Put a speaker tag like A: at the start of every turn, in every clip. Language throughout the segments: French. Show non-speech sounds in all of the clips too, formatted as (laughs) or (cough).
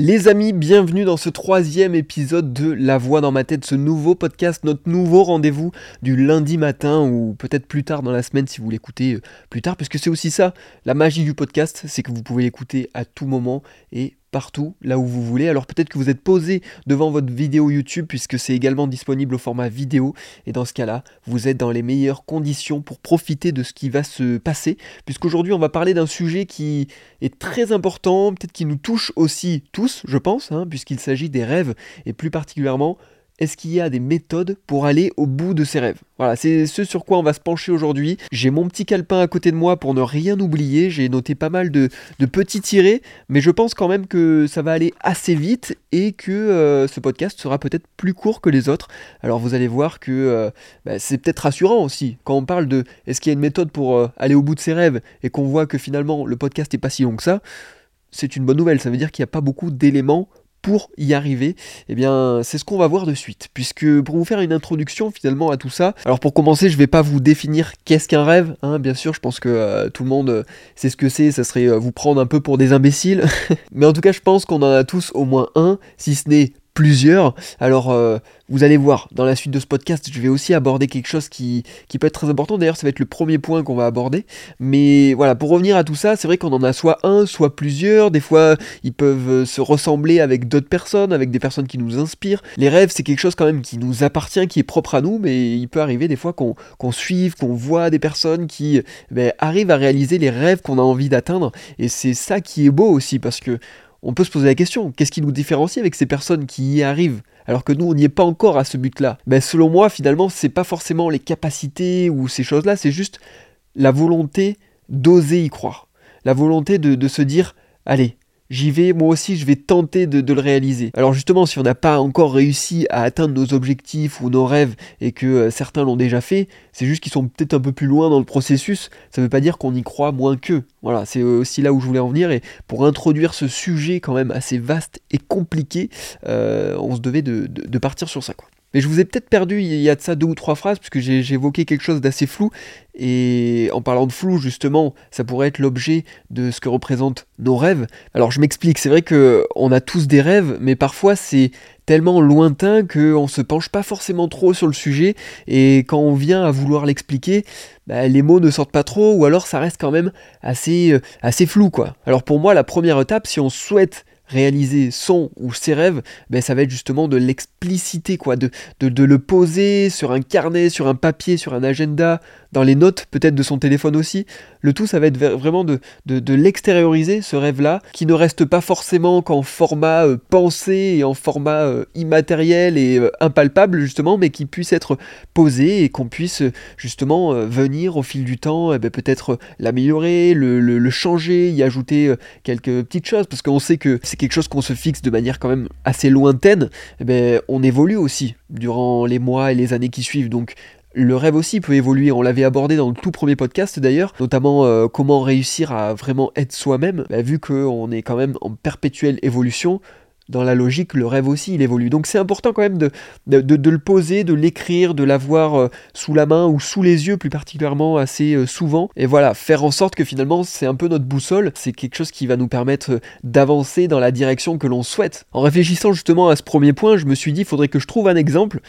A: Les amis, bienvenue dans ce troisième épisode de La Voix dans ma tête, ce nouveau podcast, notre nouveau rendez-vous du lundi matin ou peut-être plus tard dans la semaine si vous l'écoutez euh, plus tard, parce que c'est aussi ça, la magie du podcast, c'est que vous pouvez l'écouter à tout moment et partout, là où vous voulez. Alors peut-être que vous êtes posé devant votre vidéo YouTube puisque c'est également disponible au format vidéo. Et dans ce cas-là, vous êtes dans les meilleures conditions pour profiter de ce qui va se passer. Puisqu'aujourd'hui, on va parler d'un sujet qui est très important, peut-être qui nous touche aussi tous, je pense, hein, puisqu'il s'agit des rêves et plus particulièrement est-ce qu'il y a des méthodes pour aller au bout de ses rêves? Voilà, c'est ce sur quoi on va se pencher aujourd'hui. J'ai mon petit calepin à côté de moi pour ne rien oublier. J'ai noté pas mal de, petits tirés, mais je pense quand même que ça va aller assez vite et que euh, ce podcast sera peut-être plus court que les autres. Alors vous allez voir que euh, bah, c'est peut-être rassurant aussi quand on parle de est-ce qu'il y a une méthode pour euh, aller au bout de ses rêves? et qu'on voit que finalement le podcast n'est pas si long que ça. C'est une bonne nouvelle, ça veut dire qu'il n'y a pas beaucoup d'éléments pour y arriver Eh bien, c'est ce qu'on va voir de suite. Puisque pour vous faire une introduction finalement à tout ça, alors pour commencer, je vais pas vous définir qu'est-ce qu'un rêve, hein, bien sûr, je pense que euh, tout le monde sait ce que c'est, ça serait euh, vous prendre un peu pour des imbéciles. (laughs) Mais en tout cas, je pense qu'on en a tous au moins un, si ce n'est plusieurs. Alors, euh, vous allez voir, dans la suite de ce podcast, je vais aussi aborder quelque chose qui, peut être très important. D'ailleurs, ça va être le premier point qu'on va aborder. Mais voilà, pour revenir à tout ça, c'est vrai qu'on en a soit un, soit plusieurs. Des fois, ils peuvent euh, se ressembler avec d'autres personnes, avec des personnes qui nous inspirent. Les rêves, c'est quelque chose quand même qui nous appartient, qui est propre à nous, mais il peut arriver des fois qu'on suive, qu'on voit des personnes qui ben, arrivent à réaliser les rêves qu'on a envie d'atteindre. Et c'est ça qui est beau aussi, parce que on peut se poser la question, qu'est-ce qui nous différencie avec ces personnes qui y arrivent alors que nous on n'y est pas encore à ce but-là? Ben, Selon moi finalement c'est pas forcément les capacités ou ces choses-là, c'est juste la volonté d'oser y croire. La volonté de se dire, allez, j'y vais, moi aussi je vais tenter de, le réaliser. Alors justement, si on n'a pas encore réussi à atteindre nos objectifs ou nos rêves et que euh, certains l'ont déjà fait, c'est juste qu'ils sont peut-être un peu plus loin dans le processus, ça ne veut pas dire qu'on y croit moins qu'eux. Voilà, c'est aussi là où je voulais en venir et pour introduire ce sujet quand même assez vaste et compliqué, euh, on se devait de, partir sur ça. Mais je vous ai peut-être perdu il y a de ça deux ou trois phrases, puisque j'ai évoqué quelque chose d'assez flou. Et en parlant de flou, justement, ça pourrait être l'objet de ce que représentent nos rêves. Alors je m'explique, c'est vrai qu'on a tous des rêves, mais parfois c'est tellement lointain qu'on ne se penche pas forcément trop sur le sujet. Et quand on vient à vouloir l'expliquer, bah, les mots ne sortent pas trop, ou alors ça reste quand même assez, euh, assez flou. quoi. Alors pour moi, la première étape, si on souhaite réaliser son ou ses rêves, ben ça va être justement de l'expliciter, quoi, de, de, de, le poser sur un carnet, sur un papier, sur un agenda, dans les notes peut-être de son téléphone aussi. Le tout, ça va être vraiment de, de, l'extérioriser, ce rêve-là, qui ne reste pas forcément qu'en format euh, pensé et en format euh, immatériel et euh, impalpable, justement, mais qui puisse être posé et qu'on puisse justement venir au fil du temps, eh ben, peut-être l'améliorer, le, changer, y ajouter quelques petites choses, parce qu'on sait que c'est quelque chose qu'on se fixe de manière quand même assez lointaine, eh ben, on évolue aussi durant les mois et les années qui suivent. Donc le rêve aussi peut évoluer, on l'avait abordé dans le tout premier podcast d'ailleurs, notamment euh, comment réussir à vraiment être soi-même, bah, vu qu'on est quand même en perpétuelle évolution, dans la logique, le rêve aussi, il évolue. Donc c'est important quand même de, de, le poser, de l'écrire, de l'avoir euh, sous la main ou sous les yeux plus particulièrement assez euh, souvent. Et voilà, faire en sorte que finalement c'est un peu notre boussole, c'est quelque chose qui va nous permettre euh, d'avancer dans la direction que l'on souhaite. En réfléchissant justement à ce premier point, je me suis dit, il faudrait que je trouve un exemple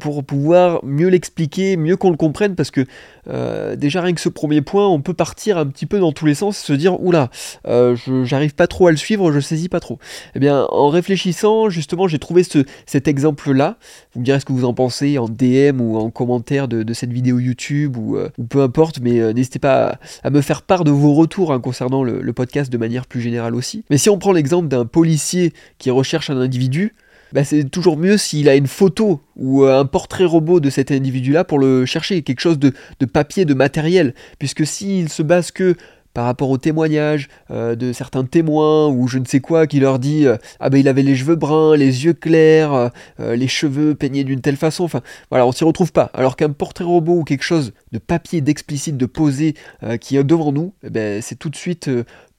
A: pour pouvoir mieux l'expliquer, mieux qu'on le comprenne, parce que déjà rien que ce premier point, on peut partir un petit peu dans tous les sens, se dire, oula, j'arrive pas trop à le suivre, je saisis pas trop. Eh bien, en réfléchissant, justement, j'ai trouvé ce, cet exemple-là. Vous me direz ce que vous en pensez en DM ou en commentaire de, cette vidéo YouTube ou, euh, peu importe, mais euh, n'hésitez pas à, me faire part de vos retours hein, concernant le, podcast de manière plus générale aussi. Mais si on prend l'exemple d'un policier qui recherche un individu, bah, c'est toujours mieux s'il a une photo ou euh, un portrait robot de cet individu-là pour le chercher, quelque chose de, de papier, de matériel. Puisque s'il se base que par rapport aux témoignages euh, de certains témoins ou je ne sais quoi qui leur dit euh, ah ben il avait les cheveux bruns, les yeux clairs, euh, les cheveux peignés d'une telle façon, enfin voilà on s'y retrouve pas. Alors qu'un portrait robot ou quelque chose de papier, d'explicite, de posé qui est devant nous, eh ben, c'est tout de suite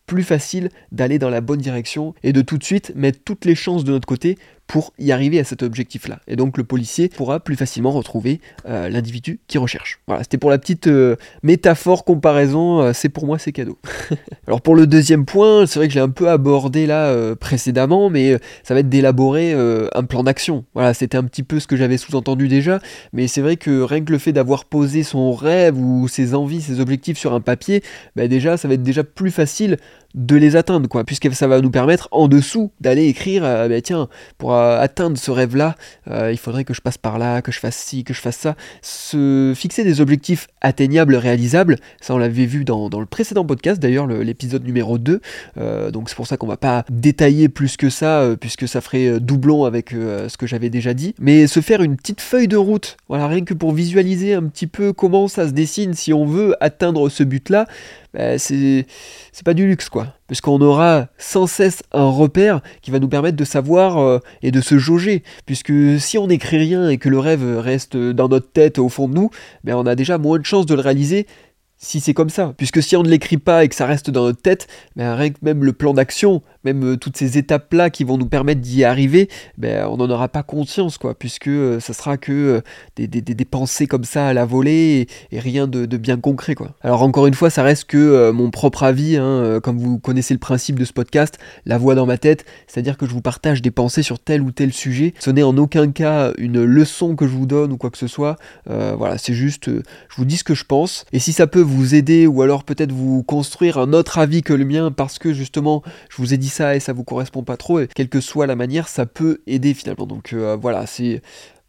A: plus facile d'aller dans la bonne direction et de tout de suite mettre toutes les chances de notre côté pour y arriver à cet objectif-là. Et donc le policier pourra plus facilement retrouver euh, l'individu qui recherche. Voilà, c'était pour la petite euh, métaphore comparaison, euh, c'est pour moi c'est cadeau. (laughs) Alors pour le deuxième point, c'est vrai que j'ai un peu abordé là précédemment, mais ça va être d'élaborer un plan d'action. Voilà, c'était un petit peu ce que j'avais sous-entendu déjà, mais c'est vrai que rien que le fait d'avoir posé son rêve ou ses envies, ses objectifs sur un papier, bah déjà ça va être déjà plus facile de les atteindre, quoi, puisque ça va nous permettre en dessous d'aller écrire, bah, tiens, pour atteindre ce rêve-là, euh, il faudrait que je passe par là, que je fasse ci, que je fasse ça. Se fixer des objectifs atteignables, réalisables, ça on l'avait vu dans, le précédent podcast, d'ailleurs l'épisode numéro 2, donc c'est pour ça qu'on va pas détailler plus que ça, puisque ça ferait doublon avec ce que j'avais déjà dit, mais se faire une petite feuille de route, voilà, rien que pour visualiser un petit peu comment ça se dessine si on veut atteindre ce but-là, bah, c'est pas du luxe quoi. Puisqu'on aura sans cesse un repère qui va nous permettre de savoir euh, et de se jauger. Puisque si on n'écrit rien et que le rêve reste dans notre tête au fond de nous, ben on a déjà moins de chances de le réaliser si c'est comme ça. Puisque si on ne l'écrit pas et que ça reste dans notre tête, ben rien que même le plan d'action, même euh, toutes ces étapes-là qui vont nous permettre d'y arriver, ben, on n'en aura pas conscience, quoi, puisque euh, ça sera que euh, des, pensées comme ça à la volée et, rien de, bien concret, quoi. Alors encore une fois, ça reste que mon propre avis, hein, comme vous connaissez le principe de ce podcast, la voix dans ma tête, c'est-à-dire que je vous partage des pensées sur tel ou tel sujet. Ce n'est en aucun cas une leçon que je vous donne ou quoi que ce soit. voilà, c'est juste, je vous dis ce que je pense. Et si ça peut vous aider ou alors peut-être vous construire un autre avis que le mien parce que justement, je vous ai dit ça et ça vous correspond pas trop, et quelle que soit la manière, ça peut aider finalement. Donc euh, voilà, c'est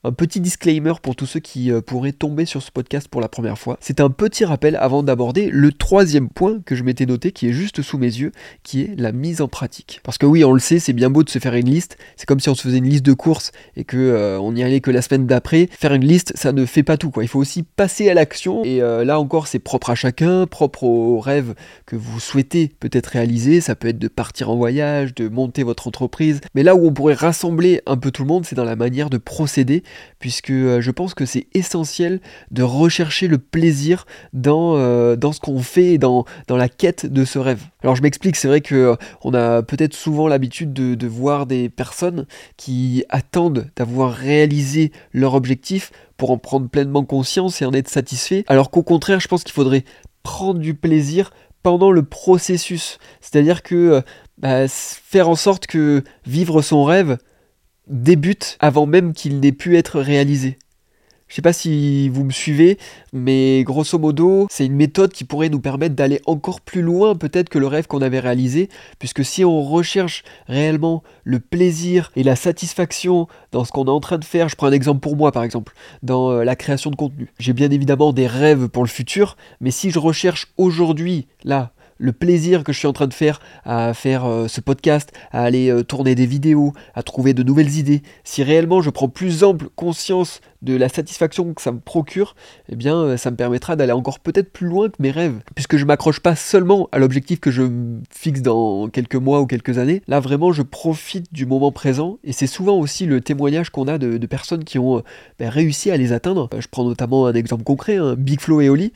A: un petit disclaimer pour tous ceux qui euh, pourraient tomber sur ce podcast pour la première fois. C'est un petit rappel avant d'aborder le troisième point que je m'étais noté qui est juste sous mes yeux, qui est la mise en pratique. Parce que oui, on le sait, c'est bien beau de se faire une liste. C'est comme si on se faisait une liste de courses et que euh, on y allait que la semaine d'après. Faire une liste, ça ne fait pas tout quoi. Il faut aussi passer à l'action. Et euh, là encore, c'est propre à chacun, propre aux rêves que vous souhaitez peut-être réaliser. Ça peut être de partir en voyage, de monter votre entreprise. Mais là où on pourrait rassembler un peu tout le monde, c'est dans la manière de procéder puisque euh, je pense que c'est essentiel de rechercher le plaisir dans, euh, dans ce qu'on fait et dans, dans la quête de ce rêve. Alors je m'explique, c'est vrai que euh, a peut-être souvent l'habitude de, de voir des personnes qui attendent d'avoir réalisé leur objectif pour en prendre pleinement conscience et en être satisfait, alors qu'au contraire, je pense qu'il faudrait prendre du plaisir pendant le processus. C'est-à-dire que bah, faire en sorte que vivre son rêve, débute avant même qu'il n'ait pu être réalisé. Je sais pas si vous me suivez, mais grosso modo, c'est une méthode qui pourrait nous permettre d'aller encore plus loin peut-être que le rêve qu'on avait réalisé, puisque si on recherche réellement le plaisir et la satisfaction dans ce qu'on est en train de faire, je prends un exemple pour moi par exemple, dans euh, la création de contenu. J'ai bien évidemment des rêves pour le futur, mais si je recherche aujourd'hui, là, le plaisir que je suis en train de faire à faire euh, ce podcast, à aller euh, tourner des vidéos, à trouver de nouvelles idées, si réellement je prends plus ample conscience de la satisfaction que ça me procure, eh bien euh, ça me permettra d'aller encore peut-être plus loin que mes rêves, puisque je m'accroche pas seulement à l'objectif que je fixe dans quelques mois ou quelques années, là vraiment je profite du moment présent, et c'est souvent aussi le témoignage qu'on a de, personnes qui ont ben, réussi à les atteindre. Je prends notamment un exemple concret, hein, Big Flo et Oli,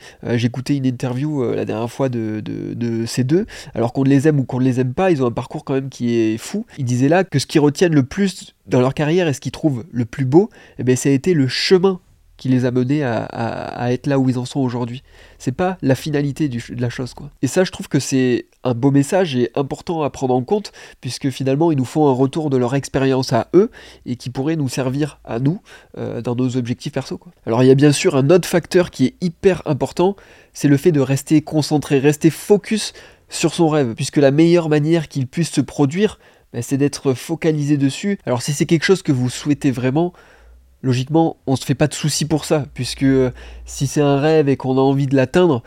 A: écouté une interview la dernière fois de ces deux, alors qu'on les aime ou qu'on ne les aime pas, ils ont un parcours quand même qui est fou. Ils disaient là que ce qui retiennent le plus dans leur carrière et ce qu'ils trouvent le plus beau, eh bien, ça a été le chemin qui les a menés à, être là où ils en sont aujourd'hui. C'est pas la finalité de la chose, quoi. Et ça, je trouve que c'est un beau message et important à prendre en compte, puisque finalement, ils nous font un retour de leur expérience à eux et qui pourrait nous servir à nous euh, dans nos objectifs perso. Alors, il y a bien sûr un autre facteur qui est hyper important, c'est le fait de rester concentré, rester focus sur son rêve, puisque la meilleure manière qu'il puisse se produire, ben, c'est d'être focalisé dessus. Alors si c'est quelque chose que vous souhaitez vraiment, logiquement, on se fait pas de soucis pour ça, puisque euh, si c'est un rêve et qu'on a envie de l'atteindre,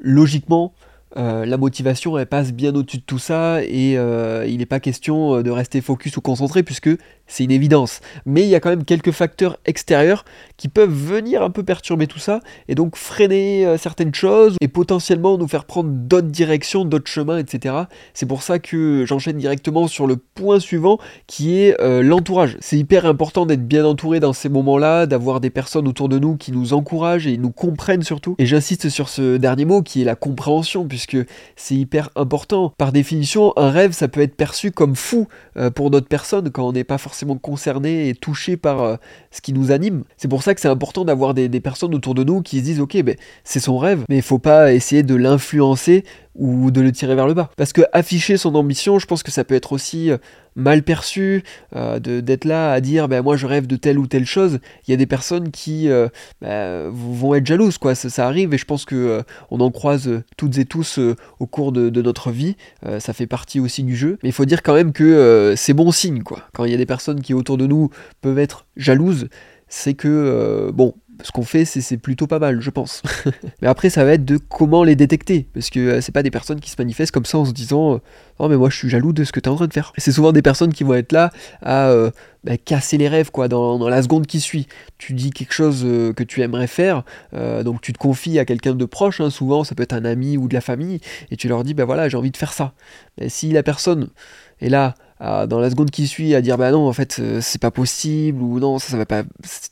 A: logiquement, euh, la motivation elle passe bien au-dessus de tout ça et euh, il n'est pas question de rester focus ou concentré puisque c'est une évidence. Mais il y a quand même quelques facteurs extérieurs qui peuvent venir un peu perturber tout ça et donc freiner euh, certaines choses et potentiellement nous faire prendre d'autres directions, d'autres chemins, etc. C'est pour ça que j'enchaîne directement sur le point suivant qui est euh, l'entourage. C'est hyper important d'être bien entouré dans ces moments-là, d'avoir des personnes autour de nous qui nous encouragent et nous comprennent surtout. Et j'insiste sur ce dernier mot qui est la compréhension puisque c'est hyper important. Par définition, un rêve, ça peut être perçu comme fou euh, pour d'autres personnes quand on n'est pas forcément concerné et touché par euh, ce qui nous anime. C'est pour ça que c'est important d'avoir des, personnes autour de nous qui se disent, ok, ben, c'est son rêve, mais il faut pas essayer de l'influencer ou de le tirer vers le bas. Parce que afficher son ambition, je pense que ça peut être aussi euh, mal perçu, euh, d'être là à dire ben moi je rêve de telle ou telle chose. Il y a des personnes qui euh, bah, vont être jalouses, quoi. Ça, arrive et je pense que on en croise toutes et tous au cours de, de notre vie. ça fait partie aussi du jeu. Mais il faut dire quand même que c'est bon signe, quoi. Quand il y a des personnes qui autour de nous peuvent être jalouses, c'est que bon, ce qu'on fait, c'est plutôt pas mal, je pense. (laughs) mais après, ça va être de comment les détecter, parce que euh, c'est pas des personnes qui se manifestent comme ça en se disant euh, Oh, mais moi je suis jaloux de ce que tu es en train de faire. C'est souvent des personnes qui vont être là à euh, bah, casser les rêves, quoi, dans, la seconde qui suit. Tu dis quelque chose que tu aimerais faire, donc tu te confies à quelqu'un de proche, hein, souvent ça peut être un ami ou de la famille, et tu leur dis Ben voilà, j'ai envie de faire ça. Si la personne est là, dans la seconde qui suit à dire bah non en fait euh, c'est pas possible ou non ça, ça va pas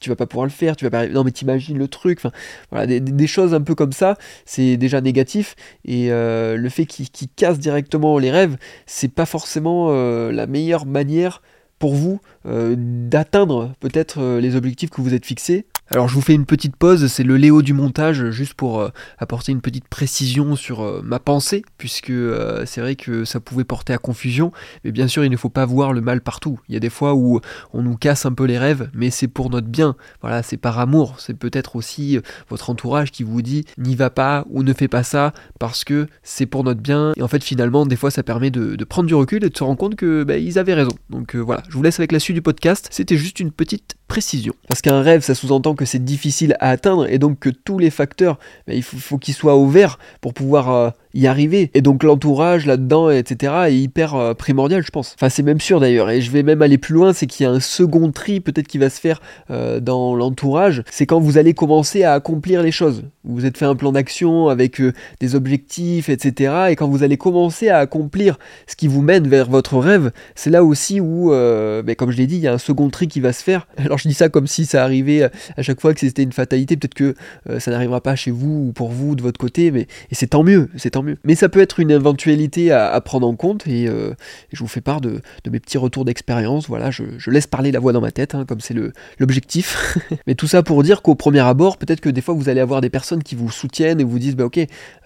A: tu vas pas pouvoir le faire tu vas pas non mais t'imagines le truc enfin voilà des, choses un peu comme ça c'est déjà négatif et euh, le fait qu'il casse directement les rêves c'est pas forcément euh, la meilleure manière pour vous d'atteindre peut-être les objectifs que vous êtes fixés alors je vous fais une petite pause, c'est le Léo du montage, juste pour euh, apporter une petite précision sur euh, ma pensée, puisque euh, c'est vrai que ça pouvait porter à confusion, mais bien sûr il ne faut pas voir le mal partout. Il y a des fois où on nous casse un peu les rêves, mais c'est pour notre bien. Voilà, c'est par amour, c'est peut-être aussi votre entourage qui vous dit n'y va pas ou ne fais pas ça, parce que c'est pour notre bien. Et en fait finalement, des fois ça permet de, prendre du recul et de se rendre compte que bah, ils avaient raison. Donc voilà, je vous laisse avec la suite du podcast, c'était juste une petite précision. Parce qu'un rêve, ça sous-entend que c'est difficile à atteindre et donc que tous les facteurs, ben, il faut, qu'ils soient au vert pour pouvoir euh, y arriver. Et donc l'entourage là-dedans, etc., est hyper euh, primordial, je pense. Enfin, c'est même sûr d'ailleurs. Et je vais même aller plus loin, c'est qu'il y a un second tri peut-être qui va se faire euh, dans l'entourage. C'est quand vous allez commencer à accomplir les choses. Vous êtes fait un plan d'action avec des objectifs, etc. Et quand vous allez commencer à accomplir ce qui vous mène vers votre rêve, c'est là aussi où, ben, comme je l'ai dit, il y a un second tri qui va se faire. Alors je dis ça comme si ça arrivait à chaque fois que c'était une fatalité. Peut-être que ça n'arrivera pas chez vous ou pour vous de votre côté, mais et c'est tant mieux, c'est tant mais ça peut être une éventualité à, prendre en compte et, euh, je vous fais part de, mes petits retours d'expérience. Voilà, je, laisse parler la voix dans ma tête, hein, comme c'est l'objectif. (laughs) Mais tout ça pour dire qu'au premier abord, peut-être que des fois vous allez avoir des personnes qui vous soutiennent et vous disent bah ok,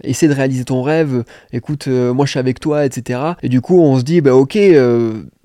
A: essaie de réaliser ton rêve, écoute, euh, moi je suis avec toi, etc. Et du coup on se dit bah ok.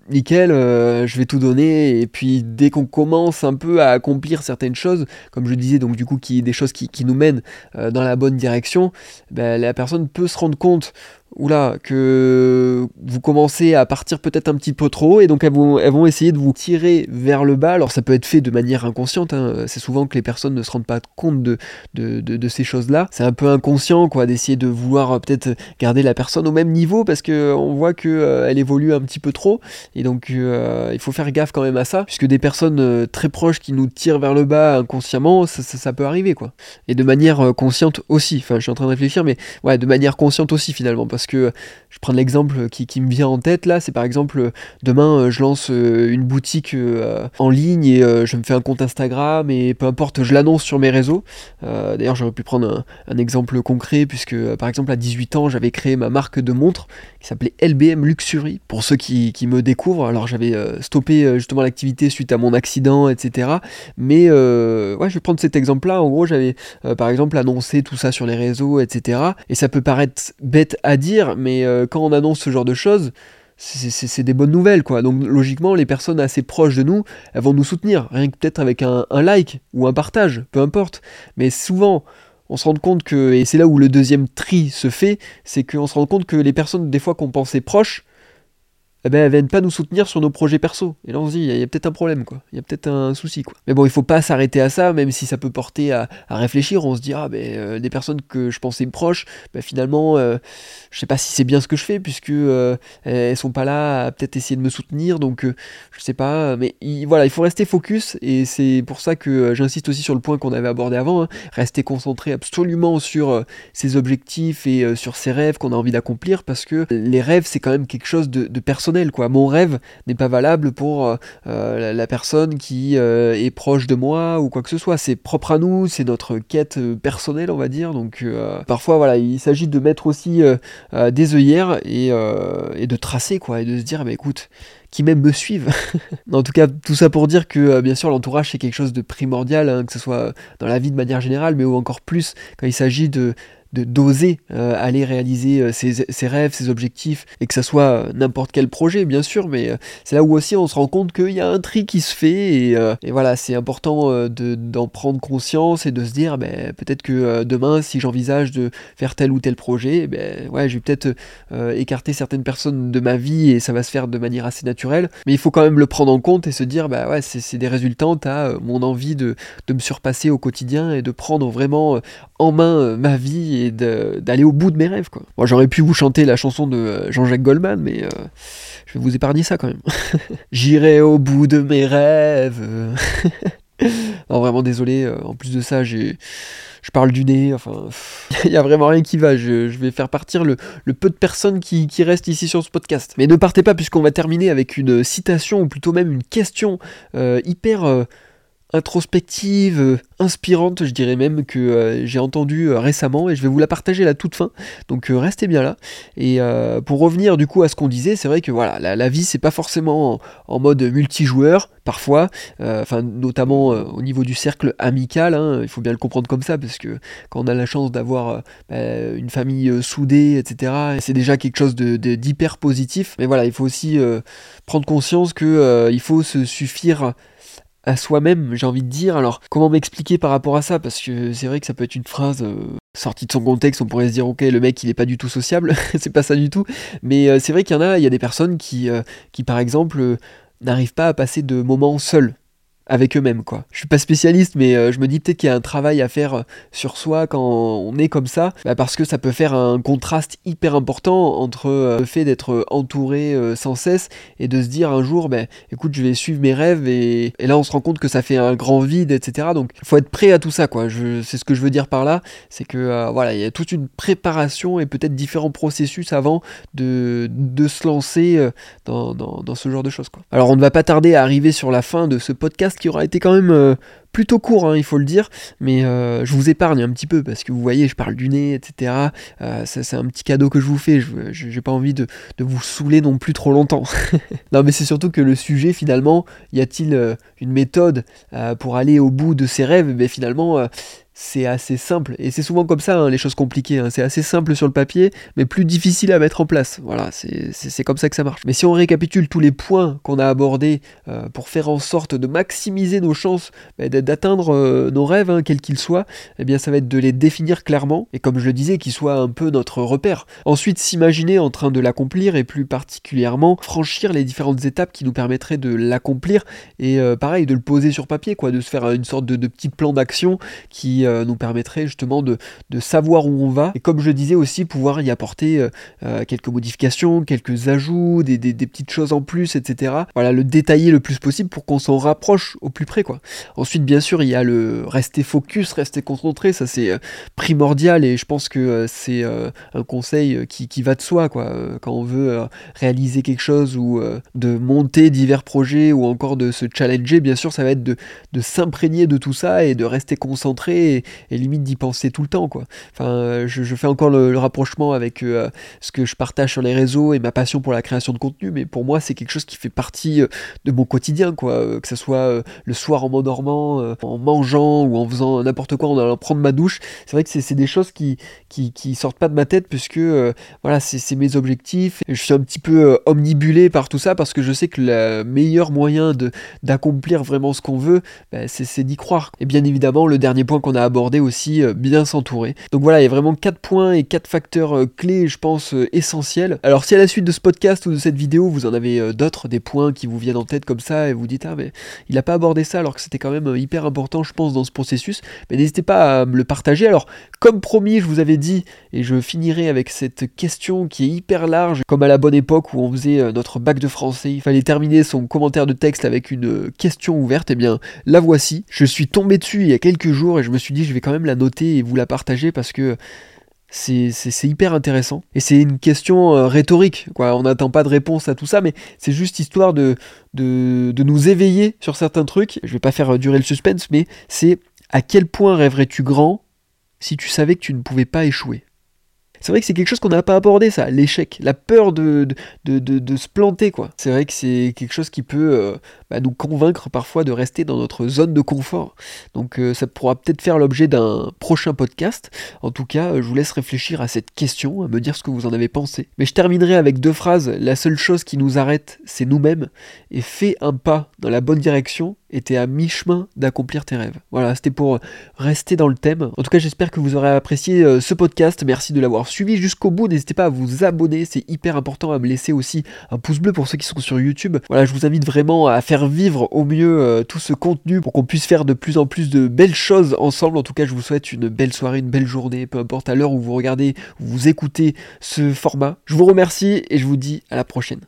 A: Nickel, euh, je vais tout donner. Et puis dès qu'on commence un peu à accomplir certaines choses, comme je disais, donc du coup qui, des choses qui, nous mènent euh, dans la bonne direction, ben, la personne peut se rendre compte oula, que vous commencez à partir peut-être un petit peu trop et donc elles vont, essayer de vous tirer vers le bas. Alors ça peut être fait de manière inconsciente, hein. c'est souvent que les personnes ne se rendent pas compte de, de, ces choses-là. C'est un peu inconscient quoi d'essayer de vouloir euh, peut-être garder la personne au même niveau parce que on voit qu'elle euh, évolue un petit peu trop et donc euh, il faut faire gaffe quand même à ça puisque des personnes très proches qui nous tirent vers le bas inconsciemment, ça, ça, peut arriver quoi. Et de manière consciente aussi, enfin je suis en train de réfléchir mais ouais de manière consciente aussi finalement parce que je prends l'exemple qui, me vient en tête là, c'est par exemple demain euh, je lance euh, une boutique euh, en ligne et je me fais un compte Instagram et peu importe, je l'annonce sur mes réseaux. D'ailleurs j'aurais pu prendre un, exemple concret puisque par exemple à 18 ans j'avais créé ma marque de montres qui s'appelait LBM Luxury pour ceux qui, me découvrent. Alors j'avais stoppé justement l'activité suite à mon accident, etc. Mais ouais, je vais prendre cet exemple là. En gros j'avais par exemple annoncé tout ça sur les réseaux, etc. Et ça peut paraître bête à dire mais euh, quand on annonce ce genre de choses, c'est des bonnes nouvelles, quoi. Donc logiquement, les personnes assez proches de nous, elles vont nous soutenir, rien que peut-être avec un, like ou un partage, peu importe. Mais souvent, on se rend compte que, et c'est là où le deuxième tri se fait, c'est qu'on se rend compte que les personnes, des fois qu'on pensait proches, eh ben, elles viennent pas nous soutenir sur nos projets perso. Et là, on se dit, il y a, peut-être un problème, quoi. Il y a peut-être un souci, quoi. Mais bon, il faut pas s'arrêter à ça, même si ça peut porter à, réfléchir. On se dit, ah, ben, euh, des personnes que je pensais proches, ben, finalement, euh, je sais pas si c'est bien ce que je fais, puisque euh, elles sont pas là à peut-être essayer de me soutenir, donc je sais pas. Mais voilà, il faut rester focus, et c'est pour ça que j'insiste aussi sur le point qu'on avait abordé avant, hein. rester concentré absolument sur ses objectifs et sur ses rêves qu'on a envie d'accomplir, parce que les rêves, c'est quand même quelque chose de, de personnel quoi. Mon rêve n'est pas valable pour la, personne qui est proche de moi ou quoi que ce soit. C'est propre à nous, c'est notre quête personnelle, on va dire. Donc parfois, voilà, il s'agit de mettre aussi des œillères et, et, de tracer, quoi, et de se dire, bah, écoute, qui même me suivent. (laughs) en tout cas, tout ça pour dire que euh, bien sûr l'entourage c'est quelque chose de primordial, hein, que ce soit dans la vie de manière générale, mais ou encore plus quand il s'agit de d'oser euh, aller réaliser euh, ses, rêves, ses objectifs, et que ça soit euh, n'importe quel projet, bien sûr, mais c'est là où aussi on se rend compte qu'il y a un tri qui se fait, et, voilà, c'est important d'en prendre conscience et de se dire, ben, peut-être que demain, si j'envisage de faire tel ou tel projet, ben, ouais, je vais peut-être écarter certaines personnes de ma vie, et ça va se faire de manière assez naturelle, mais il faut quand même le prendre en compte et se dire, bah ouais, c'est des résultats, à mon envie de, de me surpasser au quotidien et de prendre vraiment en main ma vie d'aller au bout de mes rêves. Quoi. Moi, j'aurais pu vous chanter la chanson de euh, Jean-Jacques Goldman, mais euh, je vais vous épargner ça quand même. (laughs) J'irai au bout de mes rêves. (laughs) vraiment désolé. Euh, en plus de ça, j'ai je parle du nez, enfin, il (laughs) y a vraiment rien qui va. Je, vais faire partir le, peu de personnes qui, restent ici sur ce podcast. Mais ne partez pas, puisqu'on va terminer avec une citation, ou plutôt même une question hyper introspective, euh, inspirante, je dirais même, que euh, j'ai entendu euh, récemment et je vais vous la partager à la toute fin. Donc restez bien là. Et pour revenir du coup à ce qu'on disait, c'est vrai que voilà, la, vie c'est pas forcément en, mode multijoueur parfois, enfin notamment au niveau du cercle amical. Hein, il faut bien le comprendre comme ça parce que quand on a la chance d'avoir bah, une famille soudée, etc., c'est déjà quelque chose d'hyper positif. Mais voilà, il faut aussi prendre conscience que il faut se suffire à soi-même, j'ai envie de dire. Alors, comment m'expliquer par rapport à ça? Parce que c'est vrai que ça peut être une phrase euh, sortie de son contexte, on pourrait se dire, ok, le mec, il est pas du tout sociable, (laughs) c'est pas ça du tout. Mais euh, c'est vrai qu'il y en a, il y a des personnes qui, euh, qui par exemple, n'arrivent pas à passer de moments seuls avec eux-mêmes quoi. Je suis pas spécialiste mais euh, je me dis peut-être qu'il y a un travail à faire euh, sur soi quand on est comme ça bah, parce que ça peut faire un contraste hyper important entre euh, le fait d'être entouré sans cesse et de se dire un jour bah, écoute je vais suivre mes rêves et, là on se rend compte que ça fait un grand vide etc donc faut être prêt à tout ça quoi. C'est ce que je veux dire par là c'est que voilà il y a toute une préparation et peut-être différents processus avant de, de se lancer dans, dans, dans, ce genre de choses quoi. Alors on ne va pas tarder à arriver sur la fin de ce podcast qui aura été quand même euh, plutôt court, hein, il faut le dire, mais euh, je vous épargne un petit peu parce que vous voyez, je parle du nez, etc. Euh, c'est un petit cadeau que je vous fais, je n'ai pas envie de, vous saouler non plus trop longtemps. (laughs) non, mais c'est surtout que le sujet, finalement, y a-t-il une méthode pour aller au bout de ses rêves? Mais finalement, c'est assez simple. Et c'est souvent comme ça, hein, les choses compliquées. Hein. C'est assez simple sur le papier, mais plus difficile à mettre en place. Voilà, c'est comme ça que ça marche. Mais si on récapitule tous les points qu'on a abordés euh, pour faire en sorte de maximiser nos chances bah, d'atteindre euh, nos rêves, hein, quels qu'ils soient, eh bien ça va être de les définir clairement, et comme je le disais, qu'ils soient un peu notre repère. Ensuite, s'imaginer en train de l'accomplir, et plus particulièrement franchir les différentes étapes qui nous permettraient de l'accomplir, et euh, pareil, de le poser sur papier, quoi, de se faire une sorte de, de petit plan d'action qui euh, nous permettrait justement de, savoir où on va et comme je disais aussi pouvoir y apporter euh, euh, quelques modifications, quelques ajouts, des, petites choses en plus, etc. Voilà, le détailler le plus possible pour qu'on s'en rapproche au plus près quoi. Ensuite bien sûr il y a le rester focus, rester concentré, ça c'est primordial et je pense que c'est un conseil qui, va de soi quoi. Quand on veut réaliser quelque chose ou de monter divers projets ou encore de se challenger, bien sûr ça va être de, de s'imprégner de tout ça et de rester concentré et, limite d'y penser tout le temps quoi. Enfin, euh, je, fais encore le, rapprochement avec euh, ce que je partage sur les réseaux et ma passion pour la création de contenu, mais pour moi c'est quelque chose qui fait partie euh, de mon quotidien quoi, que ce soit le soir en m'endormant, en mangeant ou en faisant n'importe quoi, en allant prendre ma douche. C'est vrai que c'est des choses qui, qui, sortent pas de ma tête puisque voilà c'est mes objectifs. Je suis un petit peu omnibulé par tout ça parce que je sais que le meilleur moyen d'accomplir vraiment ce qu'on veut, bah, c'est d'y croire. Et bien évidemment le dernier point qu'on a abordé aussi, euh, bien s'entourer. Donc voilà, il y a vraiment quatre points et quatre facteurs euh, clés, je pense, euh, essentiels. Alors si à la suite de ce podcast ou de cette vidéo, vous en avez d'autres, des points qui vous viennent en tête comme ça, et vous dites, ah mais il n'a pas abordé ça alors que c'était quand même hyper important, je pense, dans ce processus, mais n'hésitez pas à me le partager. Alors, comme promis, je vous avais dit, et je finirai avec cette question qui est hyper large, comme à la bonne époque où on faisait notre bac de français, il fallait terminer son commentaire de texte avec une question ouverte, et eh bien la voici. Je suis tombé dessus il y a quelques jours et je me suis je vais quand même la noter et vous la partager parce que c'est hyper intéressant. Et c'est une question euh, rhétorique, quoi. On n'attend pas de réponse à tout ça, mais c'est juste histoire de, de, de, nous éveiller sur certains trucs. Je vais pas faire durer le suspense, mais c'est à quel point rêverais-tu grand si tu savais que tu ne pouvais pas échouer? C'est vrai que c'est quelque chose qu'on n'a pas abordé, ça, l'échec, la peur de, de, de, se planter, quoi. C'est vrai que c'est quelque chose qui peut euh, bah, nous convaincre parfois de rester dans notre zone de confort. Donc euh, ça pourra peut-être faire l'objet d'un prochain podcast. En tout cas, je vous laisse réfléchir à cette question, à me dire ce que vous en avez pensé. Mais je terminerai avec deux phrases. La seule chose qui nous arrête, c'est nous-mêmes. Et fais un pas dans la bonne direction et t'es à mi-chemin d'accomplir tes rêves. Voilà, c'était pour rester dans le thème. En tout cas, j'espère que vous aurez apprécié euh, ce podcast. Merci de l'avoir suivi jusqu'au bout. N'hésitez pas à vous abonner, c'est hyper important à me laisser aussi un pouce bleu pour ceux qui sont sur YouTube. Voilà, je vous invite vraiment à faire vivre au mieux euh, tout ce contenu pour qu'on puisse faire de plus en plus de belles choses ensemble. En tout cas, je vous souhaite une belle soirée, une belle journée, peu importe à l'heure où vous regardez, où vous écoutez ce format. Je vous remercie et je vous dis à la prochaine.